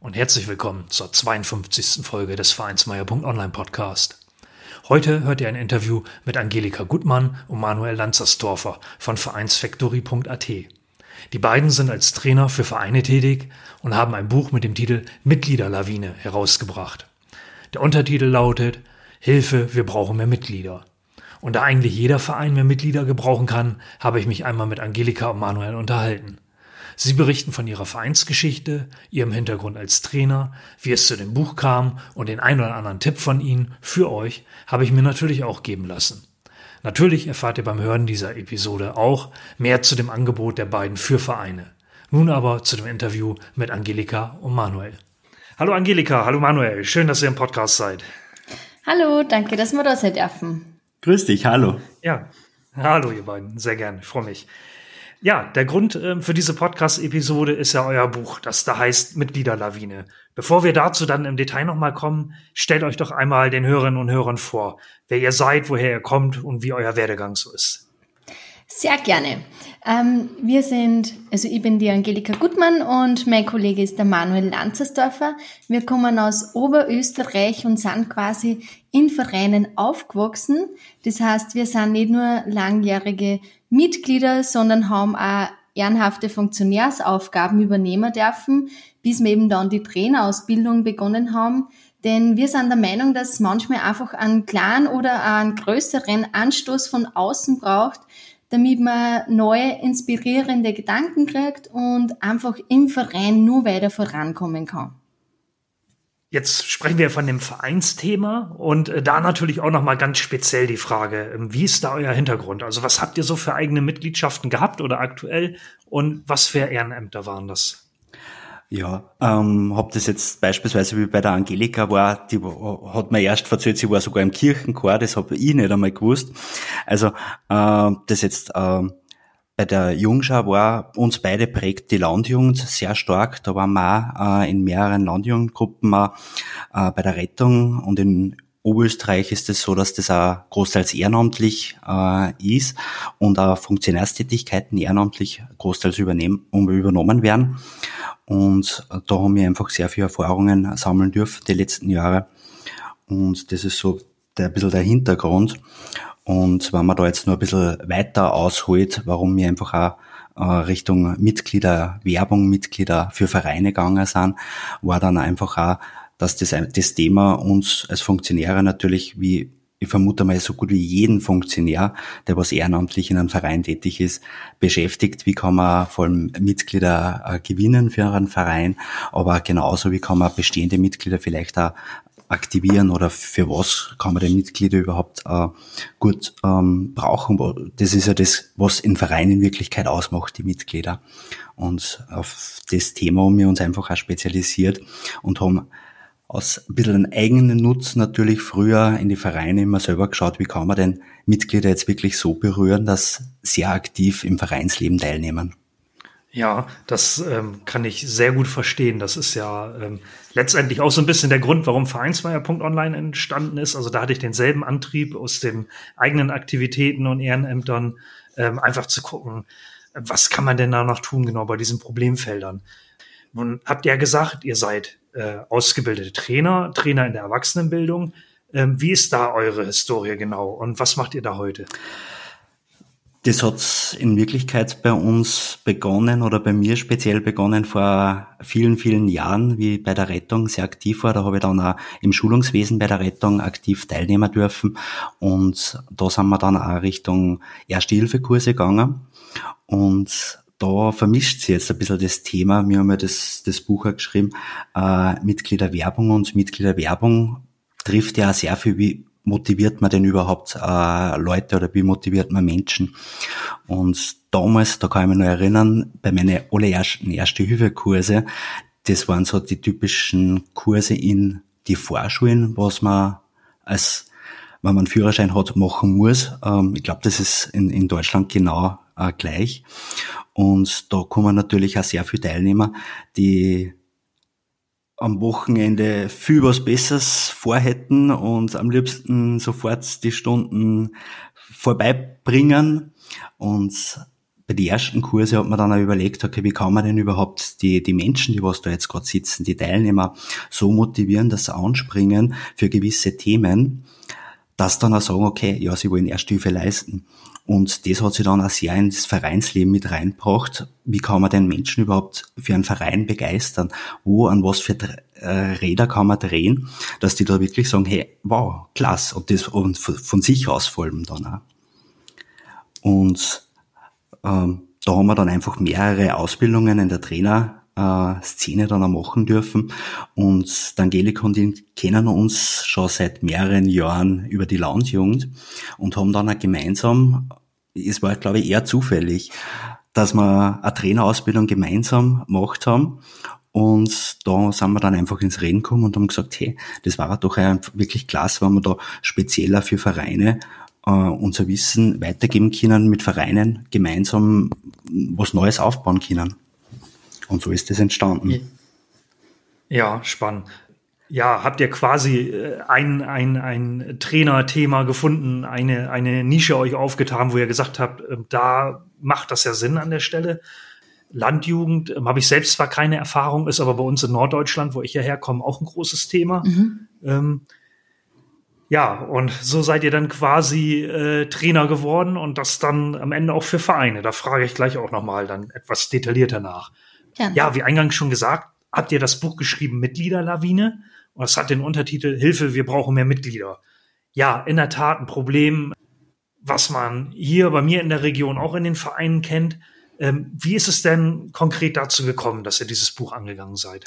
und herzlich willkommen zur 52. Folge des Vereinsmeier.online Podcast. Heute hört ihr ein Interview mit Angelika Gutmann und Manuel Lanzersdorfer von Vereinsfactory.at. Die beiden sind als Trainer für Vereine tätig und haben ein Buch mit dem Titel Mitgliederlawine herausgebracht. Der Untertitel lautet Hilfe, wir brauchen mehr Mitglieder. Und da eigentlich jeder Verein mehr Mitglieder gebrauchen kann, habe ich mich einmal mit Angelika und Manuel unterhalten. Sie berichten von ihrer Vereinsgeschichte, ihrem Hintergrund als Trainer, wie es zu dem Buch kam und den ein oder anderen Tipp von ihnen für euch habe ich mir natürlich auch geben lassen. Natürlich erfahrt ihr beim Hören dieser Episode auch mehr zu dem Angebot der beiden für Vereine. Nun aber zu dem Interview mit Angelika und Manuel. Hallo Angelika, hallo Manuel, schön, dass ihr im Podcast seid. Hallo, danke, dass wir da sein dürfen. Grüß dich, hallo. Ja, hallo ihr beiden, sehr gerne, ich freue mich. Ja, der Grund äh, für diese Podcast-Episode ist ja euer Buch, das da heißt Mitgliederlawine. Bevor wir dazu dann im Detail nochmal kommen, stellt euch doch einmal den Hörerinnen und Hörern vor, wer ihr seid, woher ihr kommt und wie euer Werdegang so ist. Sehr gerne. Ähm, wir sind, also ich bin die Angelika Gutmann und mein Kollege ist der Manuel Lanzersdorfer. Wir kommen aus Oberösterreich und sind quasi in Vereinen aufgewachsen. Das heißt, wir sind nicht nur langjährige Mitglieder, sondern haben auch ehrenhafte Funktionärsaufgaben übernehmen dürfen, bis wir eben dann die Trainerausbildung begonnen haben. Denn wir sind der Meinung, dass manchmal einfach einen kleinen oder einen größeren Anstoß von außen braucht, damit man neue, inspirierende Gedanken kriegt und einfach im Verein nur weiter vorankommen kann. Jetzt sprechen wir von dem Vereinsthema und äh, da natürlich auch noch mal ganz speziell die Frage, ähm, wie ist da euer Hintergrund? Also was habt ihr so für eigene Mitgliedschaften gehabt oder aktuell und was für Ehrenämter waren das? Ja, ähm, hab das jetzt beispielsweise wie bei der Angelika war, die hat mir erst erzählt, sie war sogar im Kirchenchor, das habe ich nicht einmal gewusst. Also äh, das jetzt äh, bei der Jungschau war uns beide prägt die Landjugend sehr stark. Da waren wir auch äh, in mehreren Landjugendgruppen äh, bei der Rettung und in Oberösterreich ist es so, dass das auch großteils ehrenamtlich äh, ist und auch Funktionärstätigkeiten ehrenamtlich großteils übernehmen, übernommen werden. Und da haben wir einfach sehr viele Erfahrungen sammeln dürfen die letzten Jahre. Und das ist so der, ein bisschen der Hintergrund. Und wenn man da jetzt nur ein bisschen weiter ausholt, warum wir einfach auch äh, Richtung Mitglieder, Werbung, Mitglieder für Vereine gegangen sind, war dann einfach auch, dass das, das Thema uns als Funktionäre natürlich wie ich vermute mal so gut wie jeden Funktionär, der was ehrenamtlich in einem Verein tätig ist, beschäftigt. Wie kann man vor allem Mitglieder äh, gewinnen für einen Verein, aber genauso wie kann man bestehende Mitglieder vielleicht auch aktivieren oder für was kann man die Mitglieder überhaupt äh, gut ähm, brauchen. Das ist ja das, was in Vereinen in Wirklichkeit ausmacht, die Mitglieder. Und auf das Thema haben wir uns einfach auch spezialisiert und haben aus ein bisschen eigenen Nutzen natürlich früher in die Vereine immer selber geschaut, wie kann man denn Mitglieder jetzt wirklich so berühren, dass sie aktiv im Vereinsleben teilnehmen. Ja, das ähm, kann ich sehr gut verstehen. Das ist ja ähm, letztendlich auch so ein bisschen der Grund, warum Vereinsmeier.online entstanden ist. Also da hatte ich denselben Antrieb aus den eigenen Aktivitäten und Ehrenämtern, ähm, einfach zu gucken, was kann man denn da noch tun, genau bei diesen Problemfeldern. Nun habt ihr ja gesagt, ihr seid äh, ausgebildete Trainer, Trainer in der Erwachsenenbildung. Ähm, wie ist da eure Historie genau und was macht ihr da heute? Das hat in Wirklichkeit bei uns begonnen oder bei mir speziell begonnen vor vielen, vielen Jahren, wie bei der Rettung sehr aktiv war. Da habe ich dann auch im Schulungswesen bei der Rettung aktiv teilnehmen dürfen. Und da sind wir dann auch Richtung Erste-Hilfe-Kurse gegangen. Und da vermischt sich jetzt ein bisschen das Thema. Wir haben ja das, das Buch auch geschrieben, äh, Mitgliederwerbung und Mitgliederwerbung trifft ja auch sehr viel, wie motiviert man denn überhaupt äh, Leute oder wie motiviert man Menschen? Und damals, da kann ich mich noch erinnern, bei meinen allerersten Erste-Hilfe-Kurse, das waren so die typischen Kurse in die Vorschulen, was man als wenn man einen Führerschein hat, machen muss. Ähm, ich glaube, das ist in, in Deutschland genau äh, gleich. Und da kommen natürlich auch sehr viele Teilnehmer, die am Wochenende viel was Besseres vorhätten und am liebsten sofort die Stunden vorbeibringen. Und bei den ersten Kurse hat man dann auch überlegt, okay, wie kann man denn überhaupt die, die Menschen, die was da jetzt gerade sitzen, die Teilnehmer so motivieren, dass sie anspringen für gewisse Themen, dass dann auch sagen, okay, ja, sie wollen Ersthilfe leisten. Und das hat sie dann auch sehr ins Vereinsleben mit reinbracht. Wie kann man den Menschen überhaupt für einen Verein begeistern? Wo, an was für äh, Räder kann man drehen, dass die da wirklich sagen, hey, wow, klasse. Und das und von sich aus allem dann auch. Und ähm, da haben wir dann einfach mehrere Ausbildungen in der Trainer äh, Szene dann auch machen dürfen. Und Angelika und ich kennen uns schon seit mehreren Jahren über die Landjugend und haben dann auch gemeinsam, es war glaube ich eher zufällig, dass wir eine Trainerausbildung gemeinsam gemacht haben. Und da sind wir dann einfach ins Reden gekommen und haben gesagt, hey, das war doch wirklich klasse, wenn wir da spezieller für Vereine äh, unser Wissen weitergeben können, mit Vereinen gemeinsam was Neues aufbauen können. Und so ist es entstanden. Ja, spannend. Ja, habt ihr quasi äh, ein, ein, ein Trainerthema gefunden, eine, eine Nische euch aufgetan, wo ihr gesagt habt, ähm, da macht das ja Sinn an der Stelle. Landjugend ähm, habe ich selbst zwar keine Erfahrung, ist aber bei uns in Norddeutschland, wo ich ja herkomme, auch ein großes Thema. Mhm. Ähm, ja, und so seid ihr dann quasi äh, Trainer geworden und das dann am Ende auch für Vereine. Da frage ich gleich auch nochmal dann etwas detaillierter nach. Gerne. Ja, wie eingangs schon gesagt, habt ihr das Buch geschrieben Mitgliederlawine und es hat den Untertitel Hilfe, wir brauchen mehr Mitglieder. Ja, in der Tat ein Problem, was man hier bei mir in der Region auch in den Vereinen kennt. Ähm, wie ist es denn konkret dazu gekommen, dass ihr dieses Buch angegangen seid?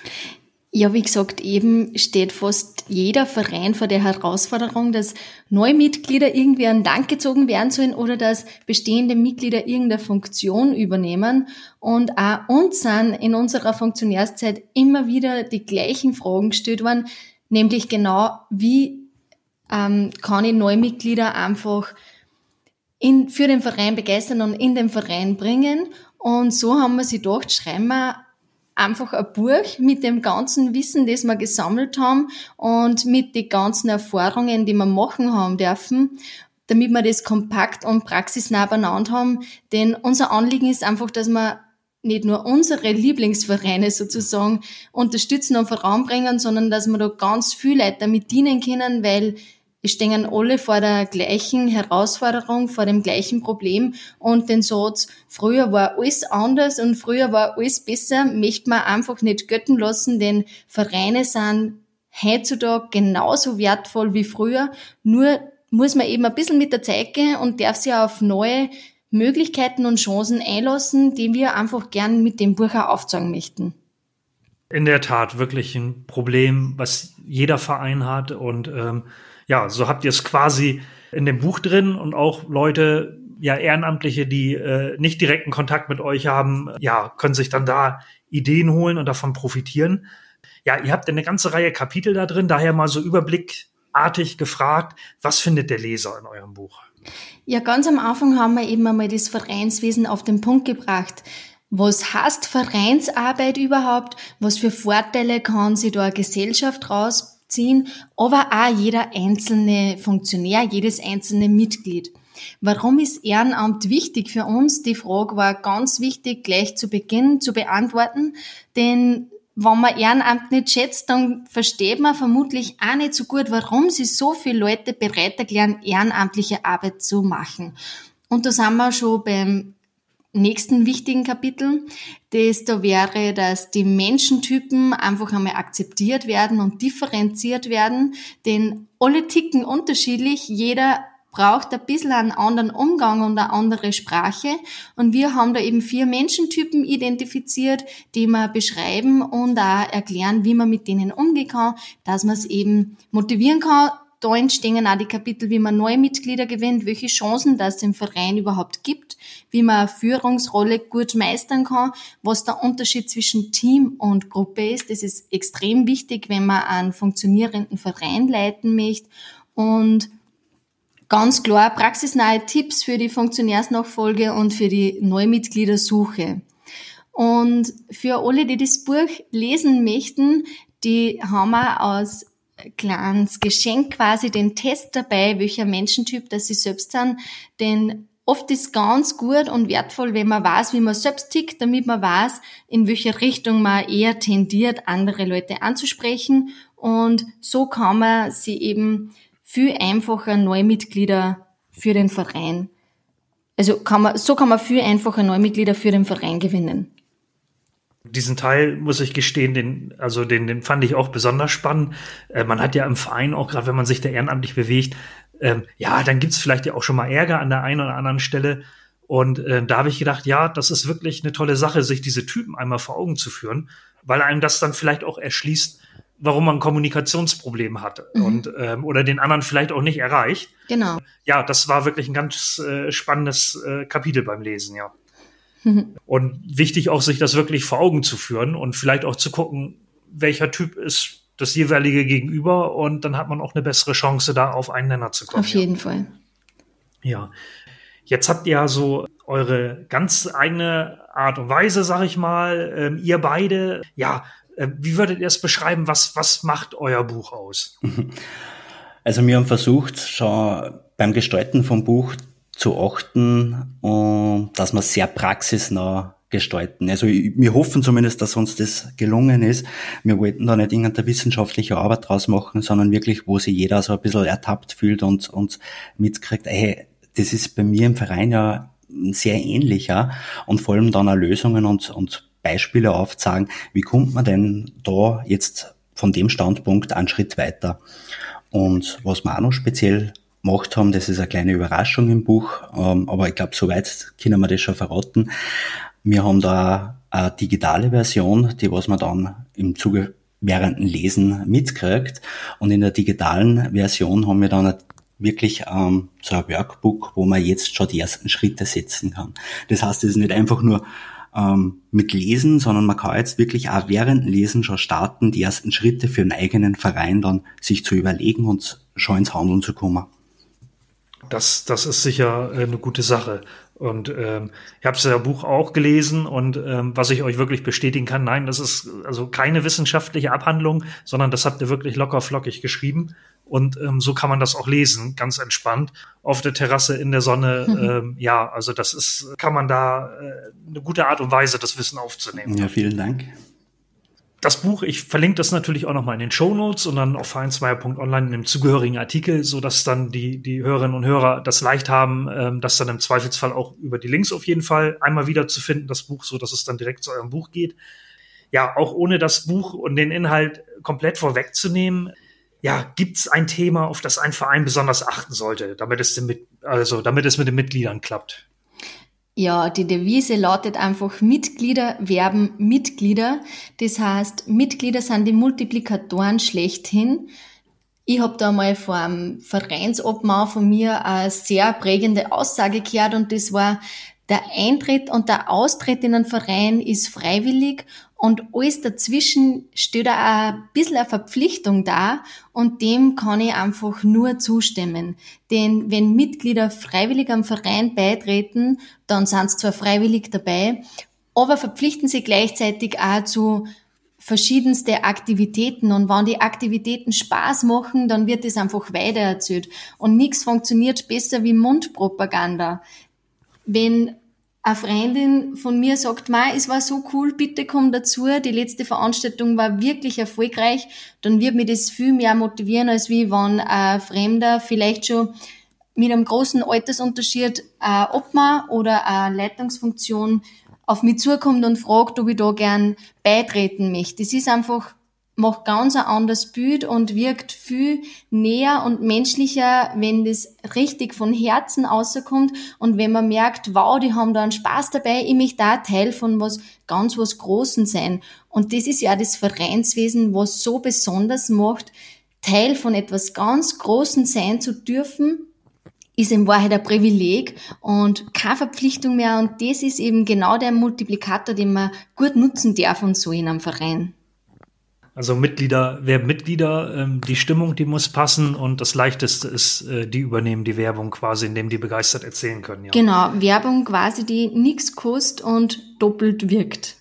Ja, wie gesagt, eben steht fast jeder Verein vor der Herausforderung, dass neue Mitglieder irgendwie an Dank gezogen werden sollen oder dass bestehende Mitglieder irgendeine Funktion übernehmen. Und auch uns sind in unserer Funktionärszeit immer wieder die gleichen Fragen gestellt worden, nämlich genau, wie ähm, kann ich neue Mitglieder einfach in, für den Verein begeistern und in den Verein bringen. Und so haben wir sie gedacht, schreiben wir einfach ein Buch mit dem ganzen Wissen, das wir gesammelt haben und mit den ganzen Erfahrungen, die wir machen haben dürfen, damit wir das kompakt und praxisnah beieinander haben. Denn unser Anliegen ist einfach, dass wir nicht nur unsere Lieblingsvereine sozusagen unterstützen und voranbringen, sondern dass wir da ganz viele Leute damit dienen können, weil stehen alle vor der gleichen Herausforderung, vor dem gleichen Problem und den Satz, früher war alles anders und früher war alles besser, möchte man einfach nicht götten lassen, denn Vereine sind heutzutage genauso wertvoll wie früher, nur muss man eben ein bisschen mit der Zeit gehen und darf sich auf neue Möglichkeiten und Chancen einlassen, die wir einfach gern mit dem Buch auch aufzeigen möchten. In der Tat wirklich ein Problem, was jeder Verein hat und ähm, ja, so habt ihr es quasi in dem Buch drin und auch Leute, ja, Ehrenamtliche, die äh, nicht direkten Kontakt mit euch haben, ja, können sich dann da Ideen holen und davon profitieren. Ja, ihr habt eine ganze Reihe Kapitel da drin, daher mal so überblickartig gefragt, was findet der Leser in eurem Buch? Ja, ganz am Anfang haben wir eben einmal das Vereinswesen auf den Punkt gebracht. Was heißt Vereinsarbeit überhaupt? Was für Vorteile kann sich da Gesellschaft raus ziehen, aber auch jeder einzelne Funktionär, jedes einzelne Mitglied. Warum ist Ehrenamt wichtig für uns? Die Frage war ganz wichtig gleich zu Beginn zu beantworten, denn wenn man Ehrenamt nicht schätzt, dann versteht man vermutlich auch nicht so gut, warum sich so viele Leute bereit erklären, ehrenamtliche Arbeit zu machen. Und da sind wir schon beim nächsten wichtigen Kapitel, das da wäre, dass die Menschentypen einfach einmal akzeptiert werden und differenziert werden, denn alle ticken unterschiedlich, jeder braucht ein bisschen einen anderen Umgang und eine andere Sprache. Und wir haben da eben vier Menschentypen identifiziert, die wir beschreiben und auch erklären, wie man mit denen umgehen kann, dass man es eben motivieren kann, da entstehen auch die Kapitel, wie man neue Mitglieder gewinnt, welche Chancen das im Verein überhaupt gibt, wie man eine Führungsrolle gut meistern kann, was der Unterschied zwischen Team und Gruppe ist. Das ist extrem wichtig, wenn man einen funktionierenden Verein leiten möchte. Und ganz klar praxisnahe Tipps für die Funktionärsnachfolge und für die Neumitgliedersuche. Und für alle, die das Buch lesen möchten, die haben wir aus kleines Geschenk quasi den Test dabei, welcher Menschentyp dass sie selbst sind. Denn oft ist ganz gut und wertvoll, wenn man weiß, wie man selbst tickt, damit man weiß, in welche Richtung man eher tendiert, andere Leute anzusprechen. Und so kann man sie eben viel einfacher Neumitglieder für den Verein. Also kann man, so kann man viel einfacher Neumitglieder für den Verein gewinnen. Diesen Teil muss ich gestehen, den, also den, den fand ich auch besonders spannend. Äh, man hat ja im Verein auch gerade, wenn man sich da ehrenamtlich bewegt, ähm, ja, dann gibt's vielleicht ja auch schon mal Ärger an der einen oder anderen Stelle. Und äh, da habe ich gedacht, ja, das ist wirklich eine tolle Sache, sich diese Typen einmal vor Augen zu führen, weil einem das dann vielleicht auch erschließt, warum man ein Kommunikationsproblem hat mhm. und ähm, oder den anderen vielleicht auch nicht erreicht. Genau. Ja, das war wirklich ein ganz äh, spannendes äh, Kapitel beim Lesen, ja. Und wichtig auch, sich das wirklich vor Augen zu führen und vielleicht auch zu gucken, welcher Typ ist das jeweilige Gegenüber und dann hat man auch eine bessere Chance, da auf einen Nenner zu kommen. Auf jeden ja. Fall. Ja. Jetzt habt ihr ja so eure ganz eigene Art und Weise, sag ich mal. Ähm, ihr beide, ja, äh, wie würdet ihr es beschreiben? Was, was macht euer Buch aus? Also wir haben versucht, schon beim Gestalten vom Buch zu achten, und dass wir sehr praxisnah gestalten. Also wir hoffen zumindest, dass uns das gelungen ist. Wir wollten da nicht irgendeine wissenschaftliche Arbeit draus machen, sondern wirklich, wo sich jeder so ein bisschen ertappt fühlt und, und mitkriegt, hey, das ist bei mir im Verein ja sehr ähnlich, ja. Und vor allem dann auch Lösungen und, und Beispiele aufzeigen, wie kommt man denn da jetzt von dem Standpunkt einen Schritt weiter. Und was wir auch noch speziell gemacht haben. Das ist eine kleine Überraschung im Buch, ähm, aber ich glaube, soweit können wir das schon verraten. Wir haben da eine digitale Version, die was man dann im Zuge während dem Lesen mitkriegt. Und in der digitalen Version haben wir dann wirklich ähm, so ein Workbook, wo man jetzt schon die ersten Schritte setzen kann. Das heißt, es ist nicht einfach nur ähm, mit Lesen, sondern man kann jetzt wirklich auch während Lesen schon starten, die ersten Schritte für einen eigenen Verein dann sich zu überlegen und schon ins Handeln zu kommen das, das ist sicher äh, eine gute Sache. Und ähm, ich habe das Buch auch gelesen und ähm, was ich euch wirklich bestätigen kann, nein, das ist also keine wissenschaftliche Abhandlung, sondern das habt ihr wirklich locker flockig geschrieben. Und ähm, so kann man das auch lesen, ganz entspannt, auf der Terrasse in der Sonne. Mhm. Ähm, ja, also das ist, kann man da äh, eine gute Art und Weise, das Wissen aufzunehmen. Ja, vielen Dank das Buch, ich verlinke das natürlich auch nochmal in den Show Notes und dann auf vereinsmeier.online in dem zugehörigen Artikel, so dass dann die, die Hörerinnen und Hörer das leicht haben, ähm, das dann im Zweifelsfall auch über die Links auf jeden Fall einmal wieder zu finden, das Buch, so dass es dann direkt zu eurem Buch geht. Ja, auch ohne das Buch und den Inhalt komplett vorwegzunehmen, ja, gibt's ein Thema, auf das ein Verein besonders achten sollte, damit es, mit, also, damit es mit den Mitgliedern klappt? Ja, die Devise lautet einfach Mitglieder werben Mitglieder. Das heißt, Mitglieder sind die Multiplikatoren schlechthin. Ich habe da mal vor einem Vereinsobmann von mir eine sehr prägende Aussage gehört und das war, der Eintritt und der Austritt in einen Verein ist freiwillig und alles dazwischen steht auch ein bisschen eine Verpflichtung da und dem kann ich einfach nur zustimmen. Denn wenn Mitglieder freiwillig am Verein beitreten, dann sind sie zwar freiwillig dabei, aber verpflichten sie gleichzeitig auch zu verschiedenste Aktivitäten und wenn die Aktivitäten Spaß machen, dann wird es einfach weitererzählt und nichts funktioniert besser wie Mundpropaganda. Wenn eine Freundin von mir sagt, Ma, es war so cool, bitte komm dazu, die letzte Veranstaltung war wirklich erfolgreich, dann wird mir das viel mehr motivieren, als wie wenn ein Fremder vielleicht schon mit einem großen Altersunterschied ein Obmann oder eine Leitungsfunktion auf mich zukommt und fragt, ob ich da gern beitreten möchte. Das ist einfach macht ganz ein anderes Bild und wirkt viel näher und menschlicher, wenn das richtig von Herzen außerkommt und wenn man merkt, wow, die haben da einen Spaß dabei, ich möchte da Teil von was ganz was Großen sein. Und das ist ja das Vereinswesen, was so besonders macht, Teil von etwas ganz Großen sein zu dürfen, ist in Wahrheit ein Privileg und keine Verpflichtung mehr. Und das ist eben genau der Multiplikator, den man gut nutzen darf und so in einem Verein. Also Mitglieder, wer Mitglieder, ähm, die Stimmung, die muss passen und das Leichteste ist, äh, die übernehmen die Werbung quasi, indem die begeistert erzählen können. Ja. Genau, Werbung quasi, die nichts kostet und doppelt wirkt.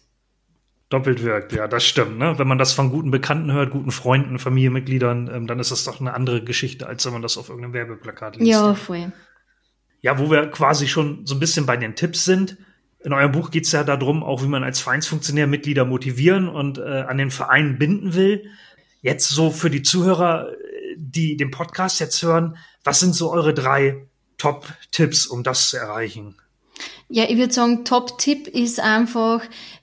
Doppelt wirkt, ja, das stimmt. Ne? Wenn man das von guten Bekannten hört, guten Freunden, Familienmitgliedern, ähm, dann ist das doch eine andere Geschichte, als wenn man das auf irgendeinem Werbeplakat liest. Ja, voll. Ja, wo wir quasi schon so ein bisschen bei den Tipps sind. In eurem Buch geht es ja darum, auch wie man als Vereinsfunktionär Mitglieder motivieren und äh, an den Verein binden will. Jetzt so für die Zuhörer, die den Podcast jetzt hören, was sind so eure drei Top-Tipps, um das zu erreichen? Ja, ich würde sagen, Top-Tipp ist einfach,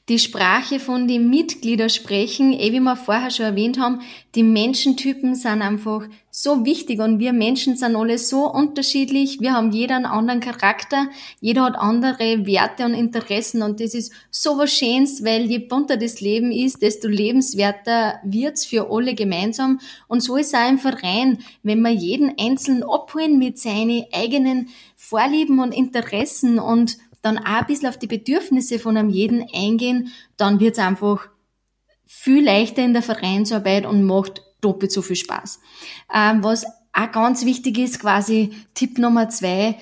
die Sprache von den Mitgliedern sprechen. Eh, wie wir vorher schon erwähnt haben, die Menschentypen sind einfach so wichtig und wir Menschen sind alle so unterschiedlich. Wir haben jeder einen anderen Charakter, jeder hat andere Werte und Interessen und das ist so was Schönes, weil je bunter das Leben ist, desto lebenswerter wird's für alle gemeinsam. Und so ist es auch im Verein, wenn wir jeden Einzelnen abholen mit seinen eigenen Vorlieben und Interessen und dann auch ein bisschen auf die Bedürfnisse von einem jeden eingehen, dann wird es einfach viel leichter in der Vereinsarbeit und macht doppelt so viel Spaß. Ähm, was auch ganz wichtig ist, quasi Tipp Nummer zwei,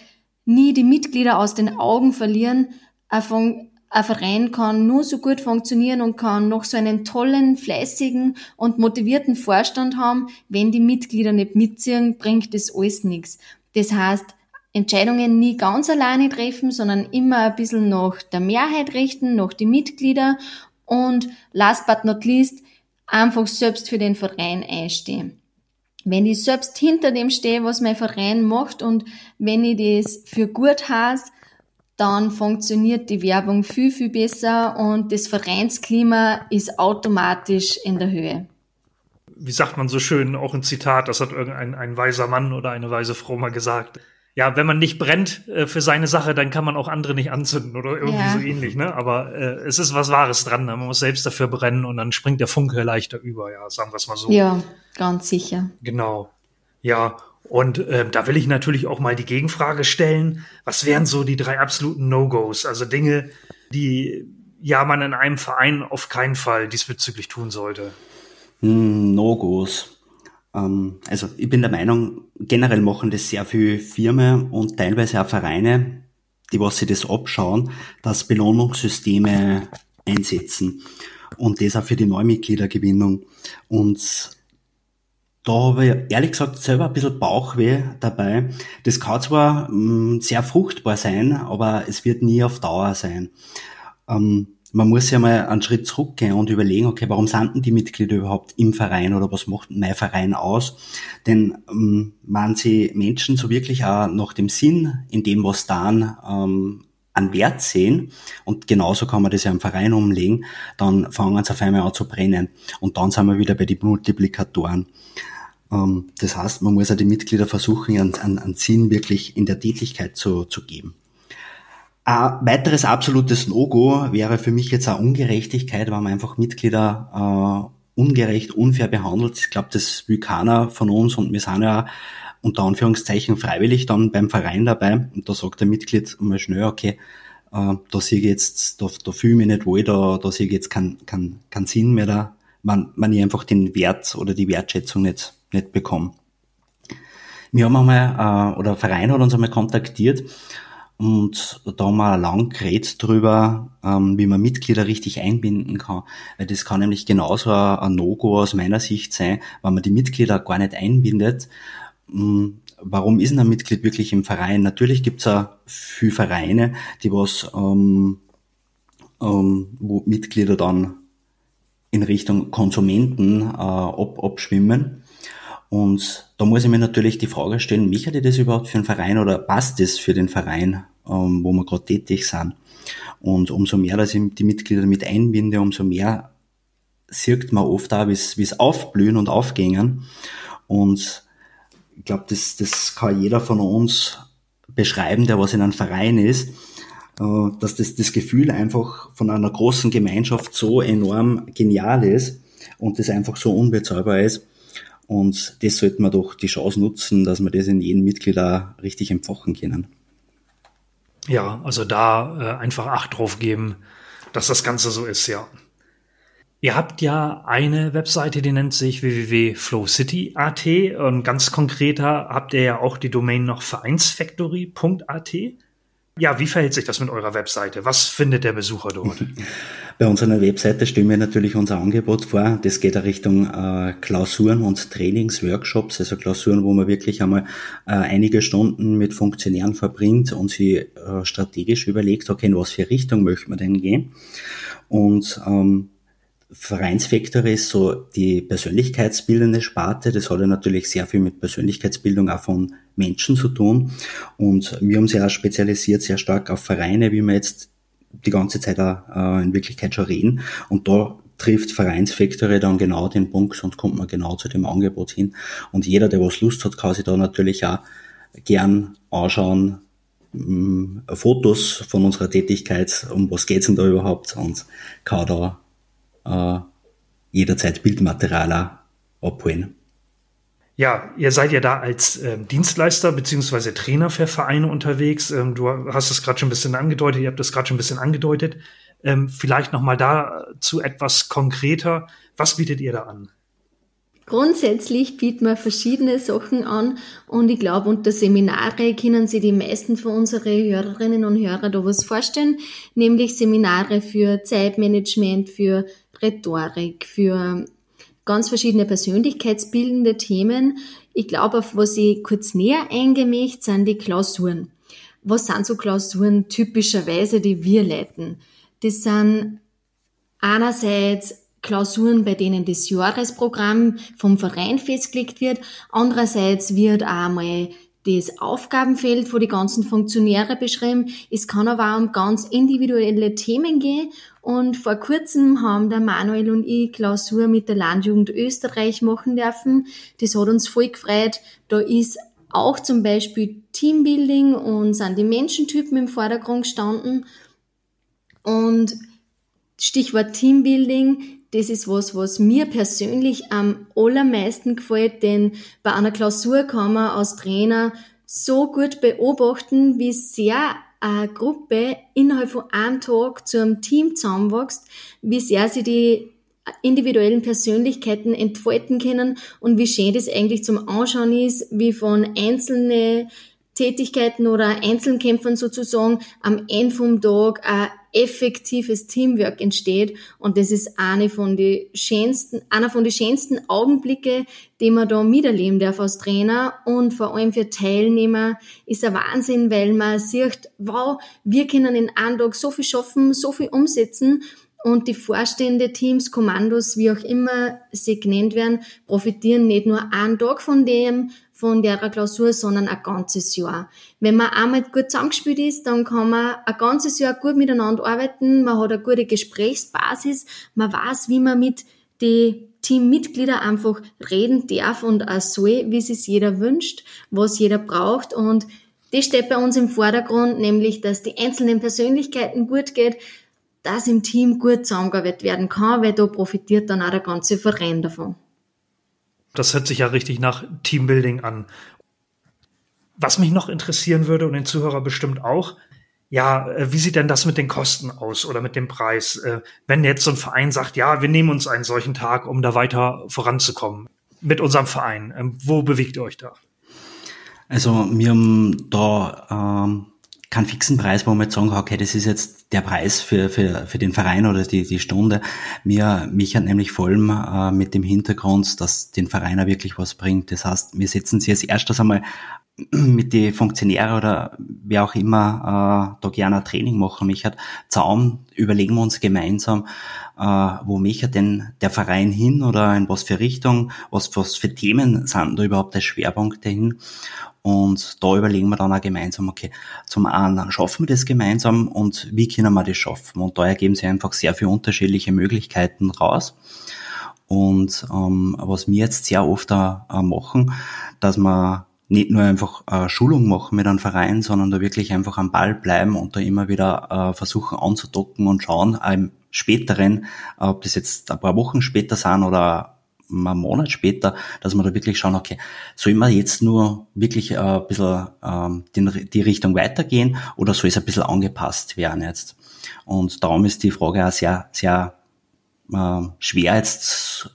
nie die Mitglieder aus den Augen verlieren. Ein, Verein kann nur so gut funktionieren und kann noch so einen tollen, fleißigen und motivierten Vorstand haben. Wenn die Mitglieder nicht mitziehen, bringt das alles nichts. Das heißt, Entscheidungen nie ganz alleine treffen, sondern immer ein bisschen nach der Mehrheit richten, nach die Mitglieder und last but not least einfach selbst für den Verein einstehen. Wenn ich selbst hinter dem stehe, was mein Verein macht und wenn ich das für gut heiße, dann funktioniert die Werbung viel, viel besser und das Vereinsklima ist automatisch in der Höhe. Wie sagt man so schön, auch ein Zitat, das hat irgendein ein weiser Mann oder eine weise Frau mal gesagt ja, wenn man nicht brennt äh, für seine Sache, dann kann man auch andere nicht anzünden oder irgendwie ja. so ähnlich, ne? Aber äh, es ist was Wahres dran. Ne? Man muss selbst dafür brennen und dann springt der Funke leichter über, ja, sagen wir es mal so. Ja, ganz sicher. Genau. Ja, und äh, da will ich natürlich auch mal die Gegenfrage stellen. Was wären so die drei absoluten No-Gos? Also Dinge, die ja man in einem Verein auf keinen Fall diesbezüglich tun sollte. Hm, No-Gos. Ähm, also ich bin der Meinung, generell machen das sehr viele Firmen und teilweise auch Vereine, die was sie das abschauen, dass Belohnungssysteme einsetzen und das auch für die Neumitgliedergewinnung. Und da habe ich ehrlich gesagt selber ein bisschen Bauchweh dabei. Das kann zwar mh, mm, sehr fruchtbar sein, aber es wird nie auf Dauer sein. Ähm, man muss ja mal einen Schritt zurückgehen und überlegen, okay, warum sind denn die Mitglieder überhaupt im Verein oder was macht mein Verein aus? Denn ähm, man sie Menschen so wirklich auch nach dem Sinn in dem, was dann ähm, an Wert sehen und genauso kann man das ja im Verein umlegen, dann fangen sie auf einmal an zu brennen und dann sind wir wieder bei den Multiplikatoren. Ähm, das heißt, man muss ja die Mitglieder versuchen, einen, einen Sinn wirklich in der Tätigkeit zu, zu geben. Ein weiteres absolutes No-Go wäre für mich jetzt eine Ungerechtigkeit, wenn man einfach Mitglieder äh, ungerecht, unfair behandelt. Ich glaube, das will keiner von uns und wir sind ja unter Anführungszeichen freiwillig dann beim Verein dabei. Und da sagt der Mitglied mal schnell, okay, äh, da sehe ich jetzt, da, da fühle ich mich nicht wohl, da, da sehe ich jetzt keinen kein, kein Sinn mehr da, wenn, wenn ich einfach den Wert oder die Wertschätzung nicht, nicht bekomme. Wir haben einmal, äh, oder der Verein hat uns einmal kontaktiert und da wir lang geredet drüber, ähm, wie man Mitglieder richtig einbinden kann. Weil das kann nämlich genauso ein No-Go aus meiner Sicht sein, wenn man die Mitglieder gar nicht einbindet. Ähm, warum ist ein Mitglied wirklich im Verein? Natürlich gibt's ja viele Vereine, die was, ähm, ähm, wo Mitglieder dann in Richtung Konsumenten äh, ab, abschwimmen. Und da muss ich mir natürlich die Frage stellen, mich hat das überhaupt für einen Verein oder passt das für den Verein, ähm, wo wir gerade tätig sind? Und umso mehr, dass ich die Mitglieder mit einbinde, umso mehr sieht man oft auch, wie es aufblühen und aufgängen. Und ich glaube, das, das kann jeder von uns beschreiben, der was in einem Verein ist, äh, dass das, das Gefühl einfach von einer großen Gemeinschaft so enorm genial ist und das einfach so unbezahlbar ist Und das sollten wir doch die Chance nutzen, dass wir das in jedem Mitglied auch richtig empfachen können. Ja, also da äh, einfach Acht drauf geben, dass das Ganze so ist, ja. Ihr habt ja eine Webseite, die nennt sich www.flowcity.at und ganz konkreter habt ihr ja auch die Domain noch vereinsfactory.at. Ja, wie verhält sich das mit eurer Webseite? Was findet der Besucher dort? Bei unserer Webseite stellen wir natürlich unser Angebot vor. Das geht in Richtung äh, Klausuren und Trainingsworkshops, also Klausuren, wo man wirklich einmal äh, einige Stunden mit Funktionären verbringt und sie äh, strategisch überlegt, okay, in was für Richtung möchte man denn gehen? Und ähm, Vereinsfaktor ist so die persönlichkeitsbildende Sparte. Das hat ja natürlich sehr viel mit Persönlichkeitsbildung auch von Menschen zu tun. Und wir haben sich auch spezialisiert sehr stark auf Vereine, wie wir jetzt die ganze Zeit auch äh, in Wirklichkeit schon reden. Und da trifft Vereinsfactory dann genau den Punkt und kommt man genau zu dem Angebot hin. Und jeder, der was Lust hat, kann sich da natürlich auch gern anschauen, mm, Fotos von unserer Tätigkeit, um was geht's denn da überhaupt und kann da äh, jederzeit Bildmaterial abholen. Ja, ihr seid ja da als ähm, Dienstleister beziehungsweise Trainer für Vereine unterwegs. Ähm, du hast es gerade schon ein bisschen angedeutet, ihr habt das gerade schon ein bisschen angedeutet. Ähm, vielleicht noch mal dazu etwas konkreter. Was bietet ihr da an? Grundsätzlich bieten wir verschiedene Sachen an und ich glaube, unter Seminare können sich die meisten von unseren Hörerinnen und Hörern da was vorstellen, nämlich Seminare für Zeitmanagement, für Rhetorik, für ganz verschiedene persönlichkeitsbildende Themen. Ich glaube, auf was ich kurz näher eingemächt, sind die Klausuren. Was sind so Klausuren typischerweise, die wir leiten? Das sind einerseits Klausuren, bei denen das Jahresprogramm vom Verein festgelegt wird. Andererseits wird auch mal das Aufgabenfeld von die ganzen Funktionäre beschrieben. Es kann aber auch um ganz individuelle Themen gehen. Und vor kurzem haben der Manuel und ich Klausur mit der Landjugend Österreich machen dürfen. Das hat uns voll gefreut. Da ist auch zum Beispiel Teambuilding und sind die Menschentypen im Vordergrund gestanden. Und Stichwort Teambuilding, das ist was, was mir persönlich am allermeisten gefällt, denn bei einer Klausur kann man als Trainer so gut beobachten, wie sehr eine Gruppe innerhalb von einem Tag zu einem Team zusammenwächst, wie sehr sie die individuellen Persönlichkeiten entfalten können und wie schön das eigentlich zum Anschauen ist, wie von einzelnen Tätigkeiten oder Einzelkämpfern sozusagen am Ende vom Tag ein effektives Teamwork entsteht. Und das ist eine von den schönsten, einer von den schönsten Augenblicke, die man da miterleben darf als Trainer. Und vor allem für Teilnehmer ist ein Wahnsinn, weil man sieht, wow, wir können in einem Tag so viel schaffen, so viel umsetzen. Und die Vorstände, Teams, Kommandos, wie auch immer sie genannt werden, profitieren nicht nur einen Tag von dem, von der Klausur, sondern ein ganzes Jahr. Wenn man einmal gut zusammengespielt ist, dann kann man ein ganzes Jahr gut miteinander arbeiten, man hat eine gute Gesprächsbasis, man weiß, wie man mit den Teammitgliedern einfach reden darf und auch soll, wie es jeder wünscht, was jeder braucht und das steht bei uns im Vordergrund, nämlich, dass die einzelnen Persönlichkeiten gut geht, dass im Team gut zusammengearbeitet werden kann, weil da profitiert dann auch der ganze Verein davon. Das hört sich ja richtig nach Teambuilding an. Was mich noch interessieren würde und den Zuhörer bestimmt auch, ja, äh, wie sieht denn das mit den Kosten aus oder mit dem Preis? Äh, wenn jetzt so ein Verein sagt, ja, wir nehmen uns einen solchen Tag, um da weiter voranzukommen mit unserem Verein, ähm, wo bewegt ihr euch da? Also wir haben da ähm, keinen fixen Preis, wo man jetzt sagen okay, das ist jetzt der Preis für, für, für den Verein oder die, die Stunde. Mir, mich hat nämlich vor allem äh, mit dem Hintergrund, dass den Verein auch wirklich was bringt. Das heißt, wir setzen sie als erstes einmal mit den Funktionären oder wer auch immer äh, da gerne ein Training machen mich hat, Zaum, überlegen wir uns gemeinsam, äh, wo möchte denn der Verein hin oder in was für Richtung, was, was für Themen sind da überhaupt der Schwerpunkt dahin und da überlegen wir dann auch gemeinsam, okay, zum einen schaffen wir das gemeinsam und wie können wir das schaffen? Und da ergeben sich einfach sehr viele unterschiedliche Möglichkeiten raus. Und ähm, was wir jetzt sehr oft auch, äh, machen, dass wir nicht nur einfach äh, Schulung machen mit einem Verein, sondern da wirklich einfach am Ball bleiben und da immer wieder äh, versuchen anzudocken und schauen, äh, im späteren, ob das jetzt ein paar Wochen später sind oder einen Monat später, dass wir da wirklich schauen, okay, soll man jetzt nur wirklich äh, ein bisschen ähm, die, die Richtung weitergehen oder soll es ein bisschen angepasst werden jetzt? Und darum ist die Frage auch sehr, sehr äh, schwer jetzt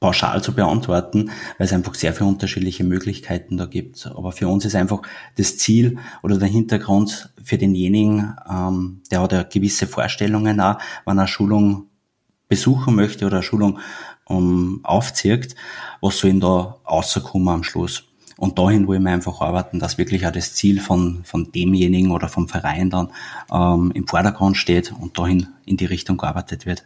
pauschal zu beantworten, weil es einfach sehr viele unterschiedliche Möglichkeiten da gibt. Aber für uns ist einfach das Ziel oder der Hintergrund für denjenigen, ähm, der hat ja gewisse Vorstellungen auch, wenn er Schulung besuchen möchte oder eine Schulung ähm, aufzieht, was soll ihn da rauskommen am Schluss. Und dahin wollen wir einfach arbeiten, dass wirklich auch das Ziel von, von demjenigen oder vom Verein dann ähm, im Vordergrund steht und dahin in die Richtung gearbeitet wird.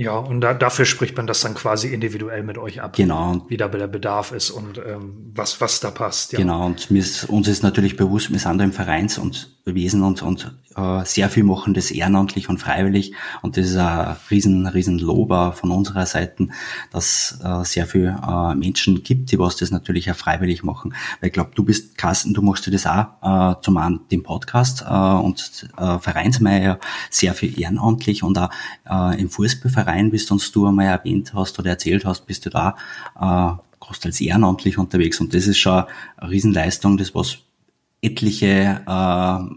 Ja, und da, dafür spricht man das dann quasi individuell mit euch ab. Genau. Wie da der Bedarf ist und ähm, was, was da passt. Ja. Genau, und ist, uns ist natürlich bewusst, wir sind da im Vereins- und Wesen und, und äh, sehr viel machen das ehrenamtlich und freiwillig. Und das ist ein riesen, riesen Lob von unserer Seite, dass äh, sehr viel äh, Menschen gibt, die was das natürlich auch freiwillig machen. Weil ich glaube, du bist Carsten, du machst das auch äh, zum einen den Podcast äh, und äh, Vereinsmeier sehr viel ehrenamtlich und auch äh, im Fußballverein, wie du uns du einmal erwähnt hast oder erzählt hast, bist du da äh, großteils ehrenamtlich unterwegs. Und das ist schon eine Riesenleistung, das was etliche äh,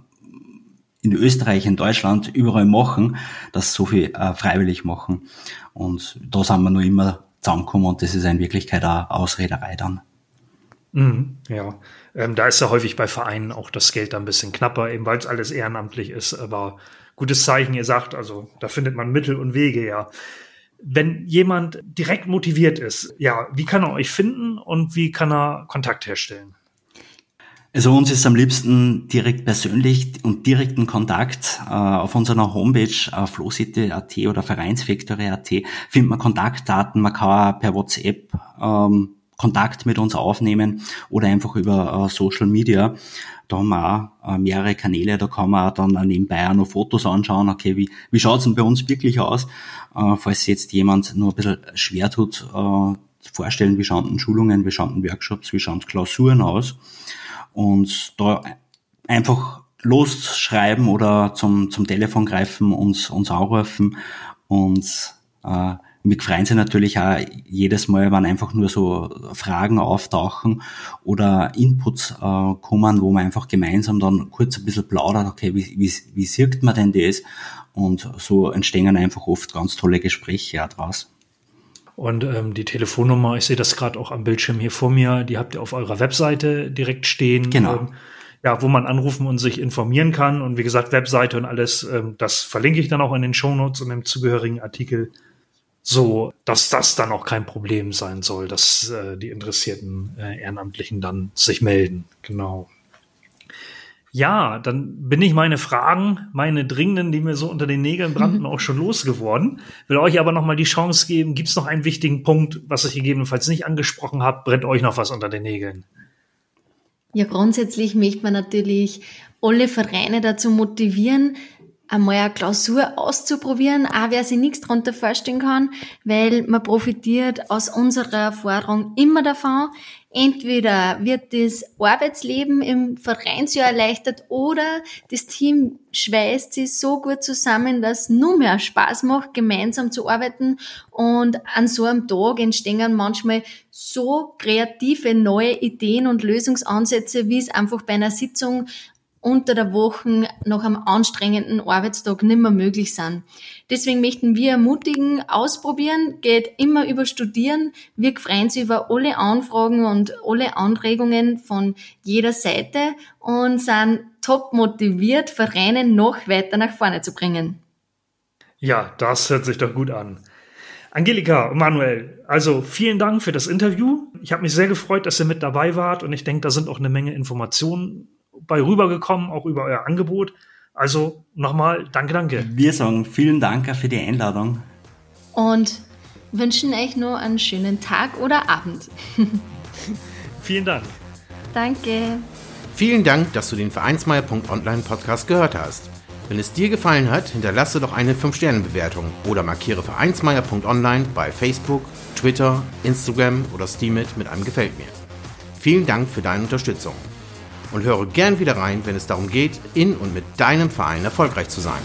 in Österreich, in Deutschland überall machen, dass so viel äh, freiwillig machen. Und da sind wir nur immer zusammengekommen und das ist in Wirklichkeit auch Ausrederei dann. Mhm, ja, ähm, da ist ja häufig bei Vereinen auch das Geld da ein bisschen knapper, eben weil es alles ehrenamtlich ist. Aber gutes Zeichen, ihr sagt, also da findet man Mittel und Wege, ja. Wenn jemand direkt motiviert ist, ja, wie kann er euch finden und wie kann er Kontakt herstellen? Also uns ist am liebsten direkt persönlich und direkten Kontakt. Äh, auf unserer Homepage äh, flowcity.at oder Vereinsfactory.at findet man Kontaktdaten. Man kann per WhatsApp ähm, Kontakt mit uns aufnehmen oder einfach über äh, Social Media. Da haben wir auch äh, mehrere Kanäle, da kann man dann nebenbei auch noch Fotos anschauen, okay, wie, wie schaut's denn bei uns wirklich aus? Äh, falls jetzt jemand nur ein bisschen schwer tut, äh, vorstellen, wie schauen denn Schulungen, wie schauen denn Workshops, wie schauen Klausuren aus? Und da einfach losschreiben oder zum, zum Telefon greifen, uns, uns anrufen und äh, wir freuen sich natürlich auch jedes Mal, wenn einfach nur so Fragen auftauchen oder Inputs äh, kommen, wo man einfach gemeinsam dann kurz ein bisschen plaudert, okay, wie, wie, wie sieht man denn das? Und so entstehen einfach oft ganz tolle Gespräche daraus. Und ähm, die Telefonnummer, ich sehe das gerade auch am Bildschirm hier vor mir, die habt ihr auf eurer Webseite direkt stehen. Genau. Ähm, ja, wo man anrufen und sich informieren kann. Und wie gesagt, Webseite und alles, ähm, das verlinke ich dann auch in den Shownotes und im zugehörigen Artikel, so dass das dann auch kein Problem sein soll, dass äh, die interessierten äh, Ehrenamtlichen dann sich melden. Genau. Ja, dann bin ich meine Fragen, meine dringenden, die mir so unter den Nägeln brannten, mhm. auch schon losgeworden. Will euch aber noch mal die Chance geben. Gibt es noch einen wichtigen Punkt, was ich gegebenenfalls nicht angesprochen habe? Brennt euch noch was unter den Nägeln? Ja, grundsätzlich möchte man natürlich alle Vereine dazu motivieren, einmal eine Klausur auszuprobieren, auch wer sich nichts darunter vorstellen kann, weil man profitiert aus unserer Erfahrung immer davon. Entweder wird das Arbeitsleben im Vereinsjahr erleichtert oder das Team schweißt sich so gut zusammen, dass nur mehr Spaß macht, gemeinsam zu arbeiten. Und an so einem Tag entstehen manchmal so kreative neue Ideen und Lösungsansätze, wie es einfach bei einer Sitzung unter der Woche nach einem anstrengenden Arbeitstag nicht mehr möglich sind. Deswegen möchten wir ermutigen, ausprobieren, geht immer über Studieren. Wir freuen uns über alle Anfragen und alle Anregungen von jeder Seite und sind top motiviert, Vereine noch weiter nach vorne zu bringen. Ja, das hört sich doch gut an. Angelika und Manuel, also vielen Dank für das Interview. Ich habe mich sehr gefreut, dass ihr mit dabei wart und ich denke, da sind auch eine Menge Informationen bei rübergekommen, auch über euer Angebot. Also nochmal, danke, danke. Wir sagen vielen Dank für die Einladung. Und wünschen euch nur einen schönen Tag oder Abend. vielen Dank. Danke. Vielen Dank, dass du den Vereinsmeier.online Podcast gehört hast. Wenn es dir gefallen hat, hinterlasse doch eine 5-Sterne-Bewertung oder markiere Vereinsmeier.online bei Facebook, Twitter, Instagram oder Steamit mit einem Gefällt mir. Vielen Dank für deine Unterstützung und höre gern wieder rein, wenn es darum geht, in und mit deinem Verein erfolgreich zu sein.